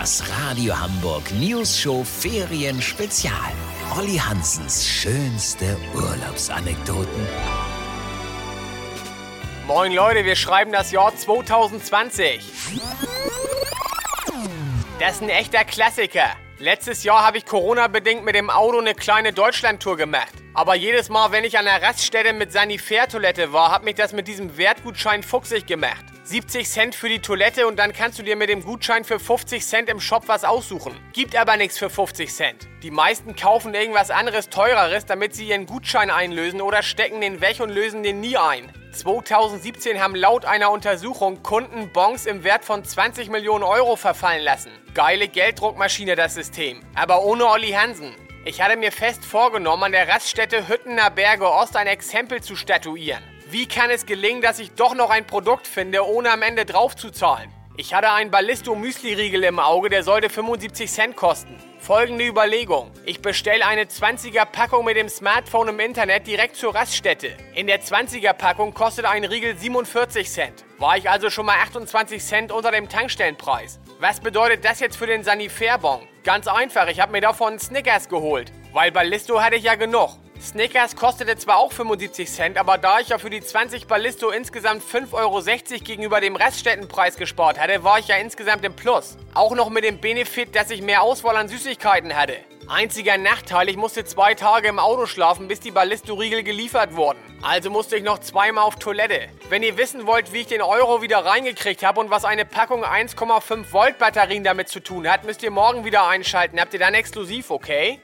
Das Radio Hamburg News Show Ferien Spezial. Olli Hansens schönste Urlaubsanekdoten. Moin Leute, wir schreiben das Jahr 2020. Das ist ein echter Klassiker. Letztes Jahr habe ich Corona-bedingt mit dem Auto eine kleine Deutschlandtour gemacht. Aber jedes Mal, wenn ich an der Raststätte mit Sanitärtoilette war, hat mich das mit diesem Wertgutschein fuchsig gemacht. 70 Cent für die Toilette und dann kannst du dir mit dem Gutschein für 50 Cent im Shop was aussuchen. Gibt aber nichts für 50 Cent. Die meisten kaufen irgendwas anderes teureres, damit sie ihren Gutschein einlösen oder stecken den weg und lösen den nie ein. 2017 haben laut einer Untersuchung Kunden Bons im Wert von 20 Millionen Euro verfallen lassen. Geile Gelddruckmaschine das System, aber ohne Olli Hansen. Ich hatte mir fest vorgenommen, an der Raststätte Hüttener Berge Ost ein Exempel zu statuieren. Wie kann es gelingen, dass ich doch noch ein Produkt finde, ohne am Ende draufzuzahlen? Ich hatte einen Ballisto Müsli-Riegel im Auge, der sollte 75 Cent kosten. Folgende Überlegung. Ich bestelle eine 20er Packung mit dem Smartphone im Internet direkt zur Raststätte. In der 20er Packung kostet ein Riegel 47 Cent. War ich also schon mal 28 Cent unter dem Tankstellenpreis. Was bedeutet das jetzt für den Sanifair-Bon? Ganz einfach, ich habe mir davon Snickers geholt. Weil Ballisto hatte ich ja genug. Snickers kostete zwar auch 75 Cent, aber da ich ja für die 20 Ballisto insgesamt 5,60 Euro gegenüber dem Reststättenpreis gespart hatte, war ich ja insgesamt im Plus. Auch noch mit dem Benefit, dass ich mehr Auswahl an Süßigkeiten hatte. Einziger Nachteil, ich musste zwei Tage im Auto schlafen, bis die Ballisto-Riegel geliefert wurden. Also musste ich noch zweimal auf Toilette. Wenn ihr wissen wollt, wie ich den Euro wieder reingekriegt habe und was eine Packung 1,5 Volt Batterien damit zu tun hat, müsst ihr morgen wieder einschalten. Habt ihr dann exklusiv, okay?